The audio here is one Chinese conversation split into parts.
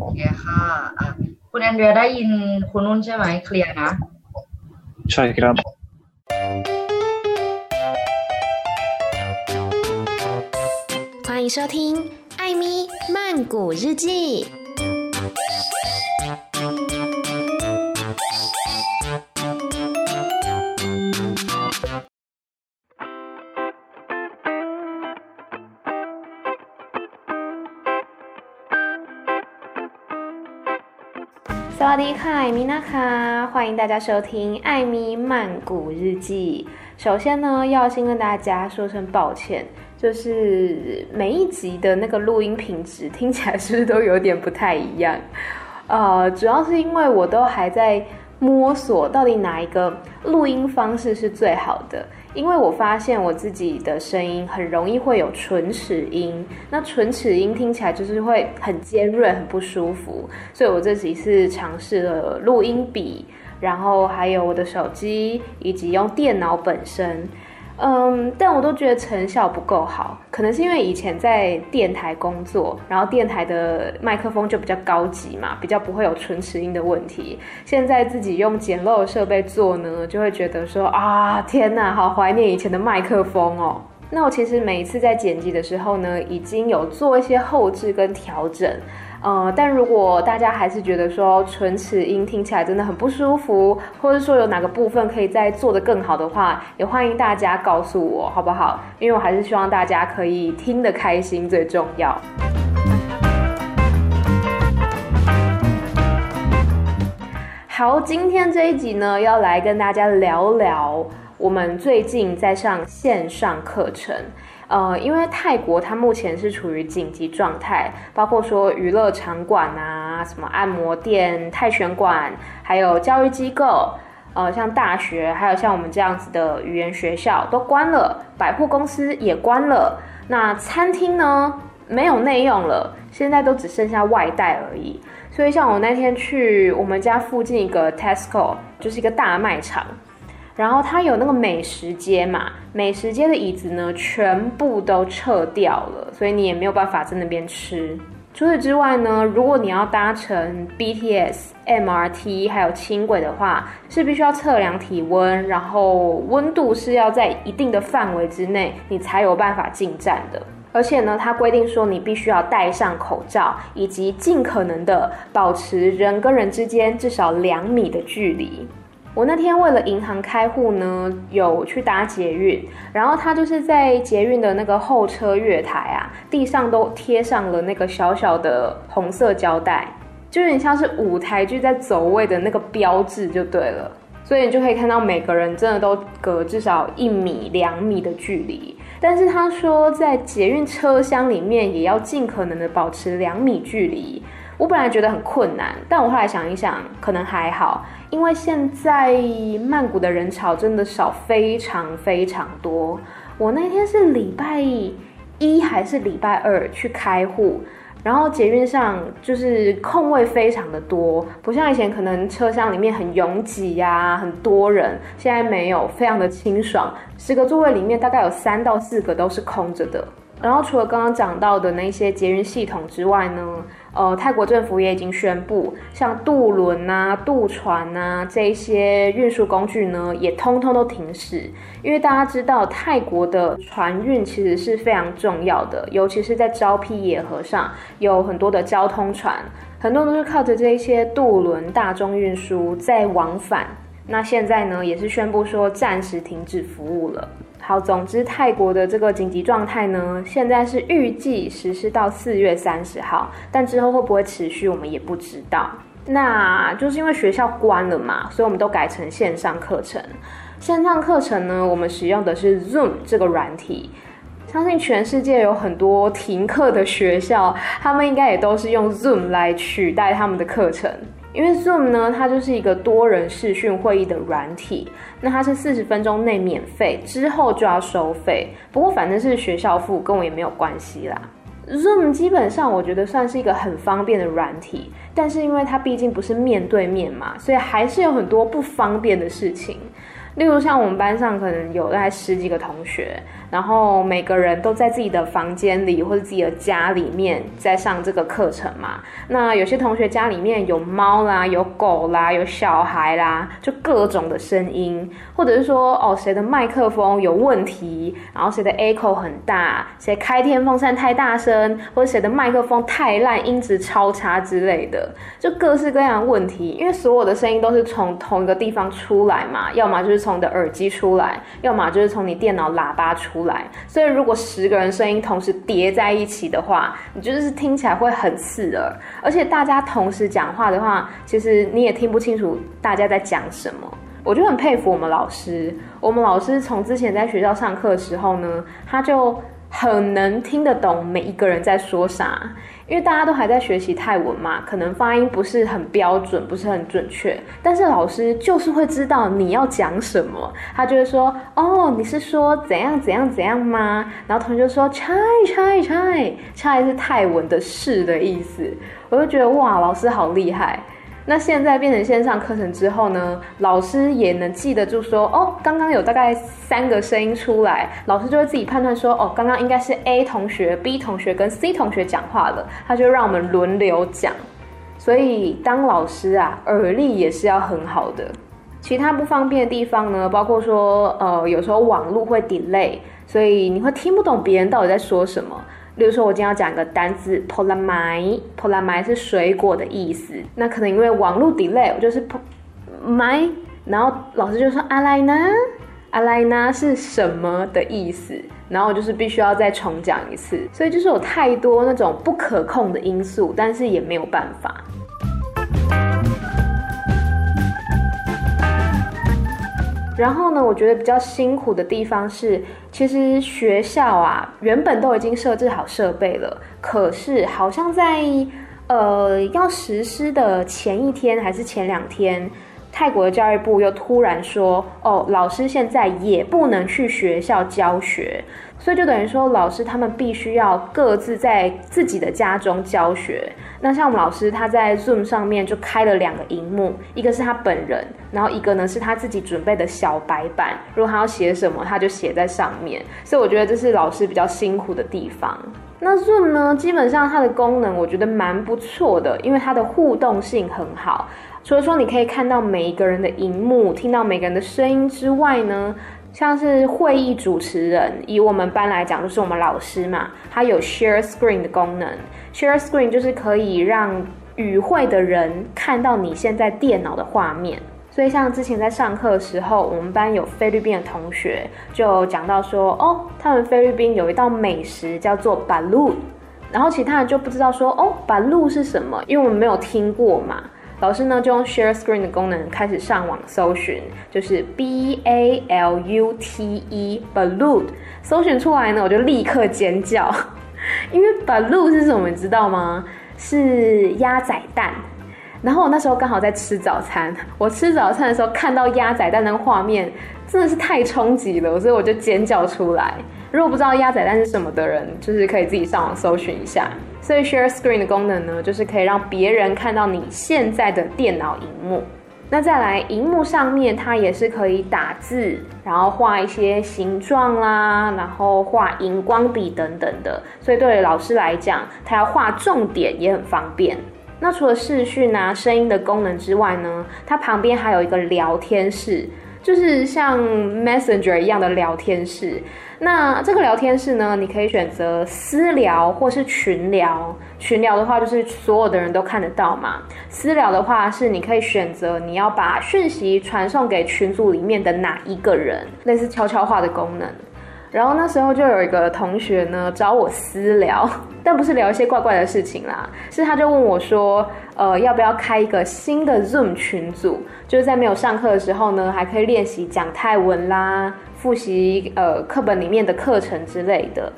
โอเคค่ะอ่ะคุณแอนเดรียได้ยินคุณนุ่นใช่ไหมเคลียร์นะ ใช่ครับ 欢迎收听《艾咪曼谷日记》。 迪卡，艾咪娜卡，欢迎大家收听《艾米曼谷日记》。首先呢，要先跟大家说声抱歉，就是每一集的那个录音品质听起来是不是都有点不太一样？呃，主要是因为我都还在摸索到底哪一个录音方式是最好的。因为我发现我自己的声音很容易会有唇齿音，那唇齿音听起来就是会很尖锐、很不舒服，所以我这几次尝试了录音笔，然后还有我的手机，以及用电脑本身。嗯，但我都觉得成效不够好，可能是因为以前在电台工作，然后电台的麦克风就比较高级嘛，比较不会有唇齿音的问题。现在自己用简陋的设备做呢，就会觉得说啊，天哪，好怀念以前的麦克风哦。那我其实每一次在剪辑的时候呢，已经有做一些后置跟调整。呃，但如果大家还是觉得说唇齿音听起来真的很不舒服，或者说有哪个部分可以再做得更好的话，也欢迎大家告诉我，好不好？因为我还是希望大家可以听得开心最重要。好，今天这一集呢，要来跟大家聊聊我们最近在上线上课程。呃，因为泰国它目前是处于紧急状态，包括说娱乐场馆啊，什么按摩店、泰拳馆，还有教育机构，呃，像大学，还有像我们这样子的语言学校都关了，百货公司也关了，那餐厅呢，没有内用了，现在都只剩下外带而已。所以像我那天去我们家附近一个 Tesco，就是一个大卖场。然后它有那个美食街嘛，美食街的椅子呢，全部都撤掉了，所以你也没有办法在那边吃。除此之外呢，如果你要搭乘 BTS、MRT 还有轻轨的话，是必须要测量体温，然后温度是要在一定的范围之内，你才有办法进站的。而且呢，它规定说你必须要戴上口罩，以及尽可能的保持人跟人之间至少两米的距离。我那天为了银行开户呢，有去搭捷运，然后他就是在捷运的那个候车月台啊，地上都贴上了那个小小的红色胶带，就有点像是舞台剧在走位的那个标志就对了，所以你就可以看到每个人真的都隔至少一米、两米的距离。但是他说在捷运车厢里面也要尽可能的保持两米距离。我本来觉得很困难，但我后来想一想，可能还好，因为现在曼谷的人潮真的少非常非常多。我那天是礼拜一还是礼拜二去开户，然后捷运上就是空位非常的多，不像以前可能车厢里面很拥挤呀，很多人，现在没有，非常的清爽，十个座位里面大概有三到四个都是空着的。然后除了刚刚讲到的那些捷运系统之外呢，呃，泰国政府也已经宣布，像渡轮啊、渡船啊这些运输工具呢，也通通都停驶。因为大家知道，泰国的船运其实是非常重要的，尤其是在昭披野河上有很多的交通船，很多都是靠着这一些渡轮大众运输在往返。那现在呢，也是宣布说暂时停止服务了。好，总之泰国的这个紧急状态呢，现在是预计实施到四月三十号，但之后会不会持续，我们也不知道。那就是因为学校关了嘛，所以我们都改成线上课程。线上课程呢，我们使用的是 Zoom 这个软体。相信全世界有很多停课的学校，他们应该也都是用 Zoom 来取代他们的课程。因为 Zoom 呢，它就是一个多人视讯会议的软体，那它是四十分钟内免费，之后就要收费。不过反正是学校付，跟我也没有关系啦。Zoom 基本上我觉得算是一个很方便的软体，但是因为它毕竟不是面对面嘛，所以还是有很多不方便的事情。例如像我们班上可能有大概十几个同学，然后每个人都在自己的房间里或者自己的家里面在上这个课程嘛。那有些同学家里面有猫啦，有狗啦，有小孩啦，就各种的声音，或者是说哦，谁的麦克风有问题，然后谁的 echo 很大，谁开电风扇太大声，或者谁的麦克风太烂，音质超差之类的，就各式各样的问题。因为所有的声音都是从同一个地方出来嘛，要么就是从从你的耳机出来，要么就是从你电脑喇叭出来。所以如果十个人声音同时叠在一起的话，你就是听起来会很刺耳。而且大家同时讲话的话，其实你也听不清楚大家在讲什么。我就很佩服我们老师，我们老师从之前在学校上课的时候呢，他就很能听得懂每一个人在说啥。因为大家都还在学习泰文嘛，可能发音不是很标准，不是很准确，但是老师就是会知道你要讲什么，他就会说：“哦，你是说怎样怎样怎样吗？”然后同学就说：“chai chai chai chai 是泰文的是的意思。”我就觉得哇，老师好厉害。那现在变成线上课程之后呢，老师也能记得住说，哦，刚刚有大概三个声音出来，老师就会自己判断说，哦，刚刚应该是 A 同学、B 同学跟 C 同学讲话了，他就让我们轮流讲。所以当老师啊，耳力也是要很好的。其他不方便的地方呢，包括说，呃，有时候网络会 delay，所以你会听不懂别人到底在说什么。比如说，我今天要讲一个单词 “polamai”，“polamai” 是水果的意思。那可能因为网络 delay，我就是 pol，mai，然后老师就说阿莱娜，阿莱娜是什么的意思？然后我就是必须要再重讲一次。所以就是有太多那种不可控的因素，但是也没有办法。然后呢，我觉得比较辛苦的地方是，其实学校啊，原本都已经设置好设备了，可是好像在呃要实施的前一天还是前两天，泰国的教育部又突然说，哦，老师现在也不能去学校教学。所以就等于说，老师他们必须要各自在自己的家中教学。那像我们老师，他在 Zoom 上面就开了两个荧幕，一个是他本人，然后一个呢是他自己准备的小白板。如果他要写什么，他就写在上面。所以我觉得这是老师比较辛苦的地方。那 Zoom 呢，基本上它的功能我觉得蛮不错的，因为它的互动性很好。除了说你可以看到每一个人的荧幕，听到每个人的声音之外呢，像是会议主持人，以我们班来讲，就是我们老师嘛，他有 share screen 的功能。share screen 就是可以让与会的人看到你现在电脑的画面。所以像之前在上课的时候，我们班有菲律宾的同学就讲到说，哦，他们菲律宾有一道美食叫做 balut，然后其他人就不知道说，哦，balut 是什么，因为我们没有听过嘛。老师呢就用 share screen 的功能开始上网搜寻，就是 B A L U T E balut，搜寻出来呢我就立刻尖叫，因为 balut 是什么你知道吗？是鸭仔蛋。然后我那时候刚好在吃早餐，我吃早餐的时候看到鸭仔蛋那个画面，真的是太冲击了，所以我就尖叫出来。如果不知道鸭仔蛋是什么的人，就是可以自己上网搜寻一下。所以 Share Screen 的功能呢，就是可以让别人看到你现在的电脑荧幕。那再来，荧幕上面它也是可以打字，然后画一些形状啦，然后画荧光笔等等的。所以对于老师来讲，他要画重点也很方便。那除了视讯啊、声音的功能之外呢，它旁边还有一个聊天室。就是像 Messenger 一样的聊天室，那这个聊天室呢，你可以选择私聊或是群聊。群聊的话，就是所有的人都看得到嘛。私聊的话，是你可以选择你要把讯息传送给群组里面的哪一个人，类似悄悄话的功能。然后那时候就有一个同学呢找我私聊，但不是聊一些怪怪的事情啦，是他就问我说，呃，要不要开一个新的 Zoom 群组，就是在没有上课的时候呢，还可以练习讲泰文啦，复习呃课本里面的课程之类的。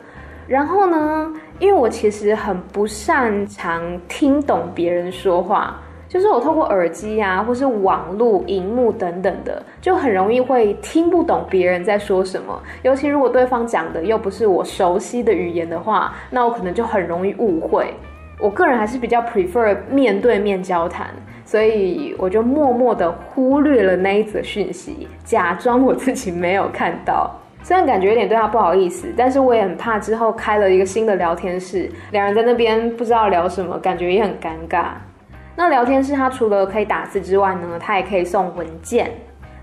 然后呢，因为我其实很不擅长听懂别人说话。就是我透过耳机啊，或是网络、荧幕等等的，就很容易会听不懂别人在说什么。尤其如果对方讲的又不是我熟悉的语言的话，那我可能就很容易误会。我个人还是比较 prefer 面对面交谈，所以我就默默的忽略了那一则讯息，假装我自己没有看到。虽然感觉有点对他不好意思，但是我也很怕之后开了一个新的聊天室，两人在那边不知道聊什么，感觉也很尴尬。那聊天室它除了可以打字之外呢，它也可以送文件。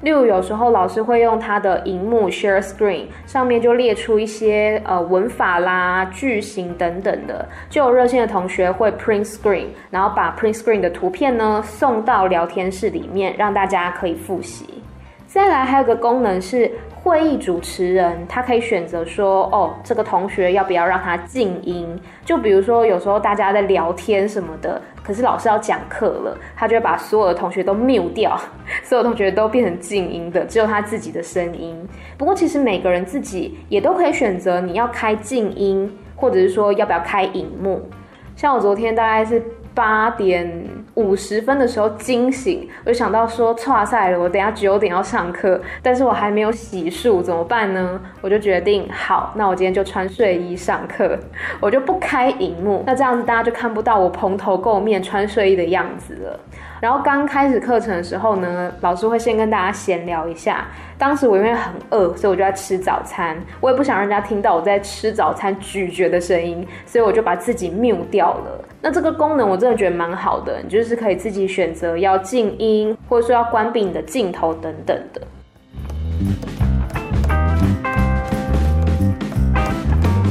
例如有时候老师会用他的荧幕 share screen，上面就列出一些呃文法啦、句型等等的，就有热心的同学会 print screen，然后把 print screen 的图片呢送到聊天室里面，让大家可以复习。再来还有个功能是。会议主持人他可以选择说，哦，这个同学要不要让他静音？就比如说有时候大家在聊天什么的，可是老师要讲课了，他就会把所有的同学都 mute 掉，所有同学都变成静音的，只有他自己的声音。不过其实每个人自己也都可以选择你要开静音，或者是说要不要开荧幕。像我昨天大概是。八点五十分的时候惊醒，我就想到说，剉赛了，我等下九点要上课，但是我还没有洗漱，怎么办呢？我就决定，好，那我今天就穿睡衣上课，我就不开荧幕，那这样子大家就看不到我蓬头垢面穿睡衣的样子了。然后刚开始课程的时候呢，老师会先跟大家闲聊一下。当时我因为很饿，所以我就在吃早餐。我也不想让人家听到我在吃早餐咀嚼的声音，所以我就把自己 mute 掉了。那这个功能我真的觉得蛮好的，你就是可以自己选择要静音，或者说要关闭你的镜头等等的。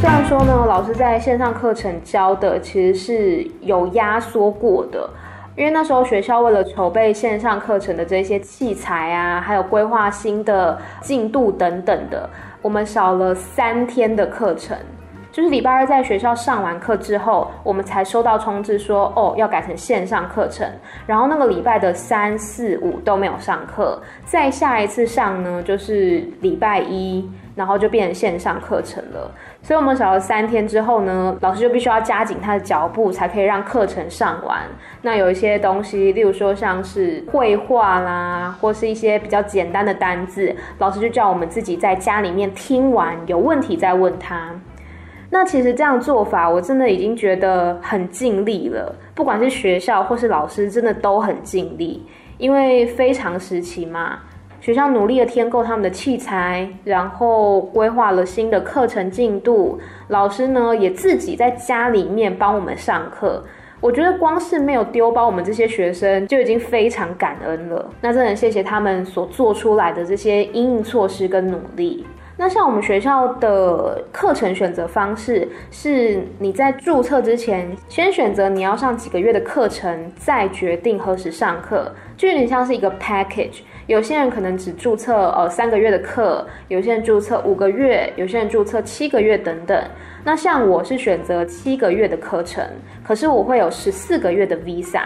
虽然说呢，老师在线上课程教的其实是有压缩过的。因为那时候学校为了筹备线上课程的这些器材啊，还有规划新的进度等等的，我们少了三天的课程。就是礼拜二在学校上完课之后，我们才收到通知说，哦，要改成线上课程。然后那个礼拜的三四五都没有上课，再下一次上呢，就是礼拜一。然后就变成线上课程了，所以我们少了三天之后呢，老师就必须要加紧他的脚步，才可以让课程上完。那有一些东西，例如说像是绘画啦，或是一些比较简单的单字，老师就叫我们自己在家里面听完，有问题再问他。那其实这样做法，我真的已经觉得很尽力了。不管是学校或是老师，真的都很尽力，因为非常时期嘛。学校努力的添购他们的器材，然后规划了新的课程进度。老师呢也自己在家里面帮我们上课。我觉得光是没有丢包我们这些学生就已经非常感恩了。那真的谢谢他们所做出来的这些因应措施跟努力。那像我们学校的课程选择方式，是你在注册之前先选择你要上几个月的课程，再决定何时上课，就有点像是一个 package。有些人可能只注册呃三个月的课，有些人注册五个月，有些人注册七个月等等。那像我是选择七个月的课程，可是我会有十四个月的 visa，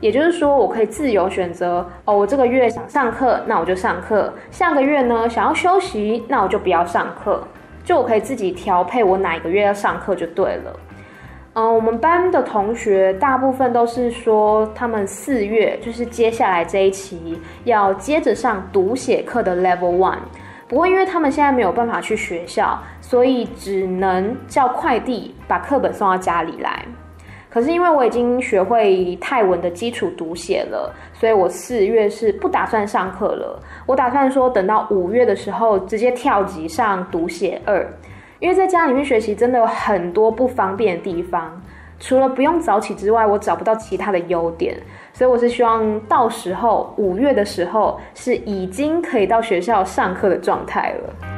也就是说我可以自由选择哦，我这个月想上课，那我就上课；下个月呢想要休息，那我就不要上课，就我可以自己调配我哪一个月要上课就对了。嗯，我们班的同学大部分都是说，他们四月就是接下来这一期要接着上读写课的 Level One。不过，因为他们现在没有办法去学校，所以只能叫快递把课本送到家里来。可是，因为我已经学会泰文的基础读写了，所以我四月是不打算上课了。我打算说，等到五月的时候直接跳级上读写二。因为在家里面学习真的有很多不方便的地方，除了不用早起之外，我找不到其他的优点，所以我是希望到时候五月的时候是已经可以到学校上课的状态了。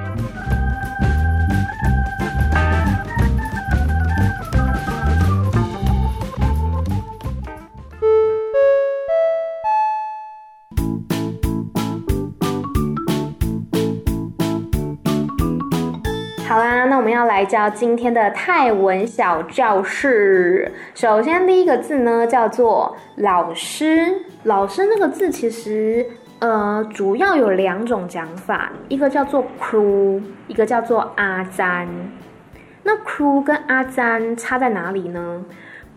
好啦，那我们要来教今天的泰文小教室。首先，第一个字呢叫做老师。老师那个字其实呃主要有两种讲法，一个叫做 Cru，一个叫做阿詹。那 Cru 跟阿詹差在哪里呢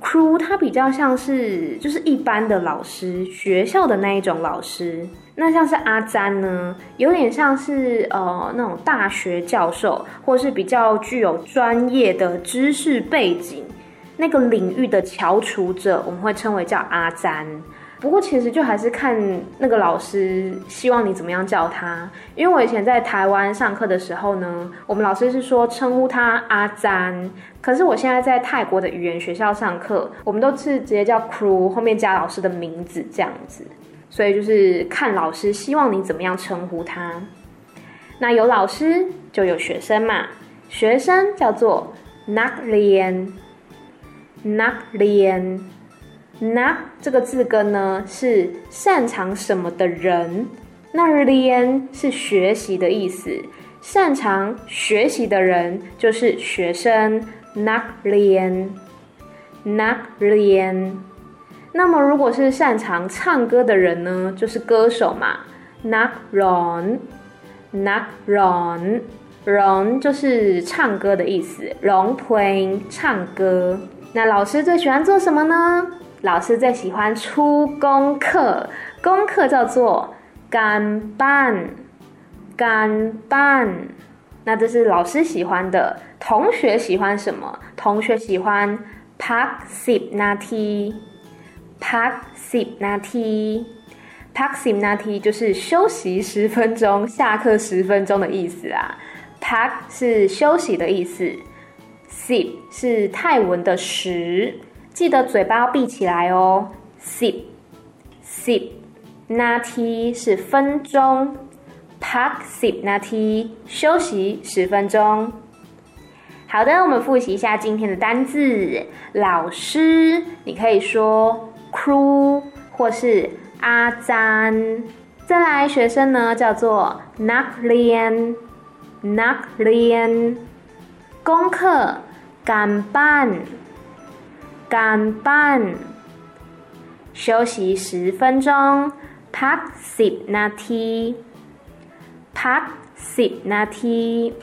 ？Cru 它比较像是就是一般的老师，学校的那一种老师。那像是阿詹呢，有点像是呃那种大学教授，或是比较具有专业的知识背景，那个领域的翘楚者，我们会称为叫阿詹。不过其实就还是看那个老师希望你怎么样叫他。因为我以前在台湾上课的时候呢，我们老师是说称呼他阿詹，可是我现在在泰国的语言学校上课，我们都是直接叫 Crew，后面加老师的名字这样子。所以就是看老师希望你怎么样称呼他。那有老师就有学生嘛，学生叫做 Nak Lian，Nak Lian。那这个字根呢是擅长什么的人，那 lian 是学习的意思，擅长学习的人就是学生。那 lian，那 lian。那么如果是擅长唱歌的人呢，就是歌手嘛。那 ron，那 ron，ron 就是唱歌的意思，ron playing 唱歌。那老师最喜欢做什么呢？老师最喜欢出功课，功课叫做干班，干班。那这是老师喜欢的。同学喜欢什么？同学喜欢 pak sip nati，pak sip nati，pak sip nati 就是休息十分钟，下课十分钟的意思啊。pak 是休息的意思，sip 是泰文的十。记得嘴巴要闭起来哦。Sip sip nati 是分钟，pak sip nati 休息十分钟。好的，我们复习一下今天的单字。老师，你可以说 Crew 或是阿詹。再来，学生呢叫做 Nak Lian Nak Lian。功课干班。干班，休息十分钟。Pak sip nati，Pak sip nati。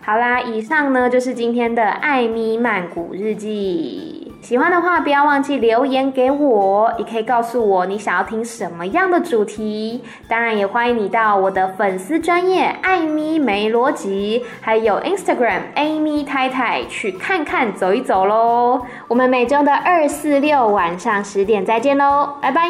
好啦，以上呢就是今天的艾咪曼谷日记。喜欢的话，不要忘记留言给我，也可以告诉我你想要听什么样的主题。当然，也欢迎你到我的粉丝专业艾咪没逻辑，还有 Instagram Amy 太太去看看、走一走喽。我们每周的二、四、六晚上十点再见喽，拜拜。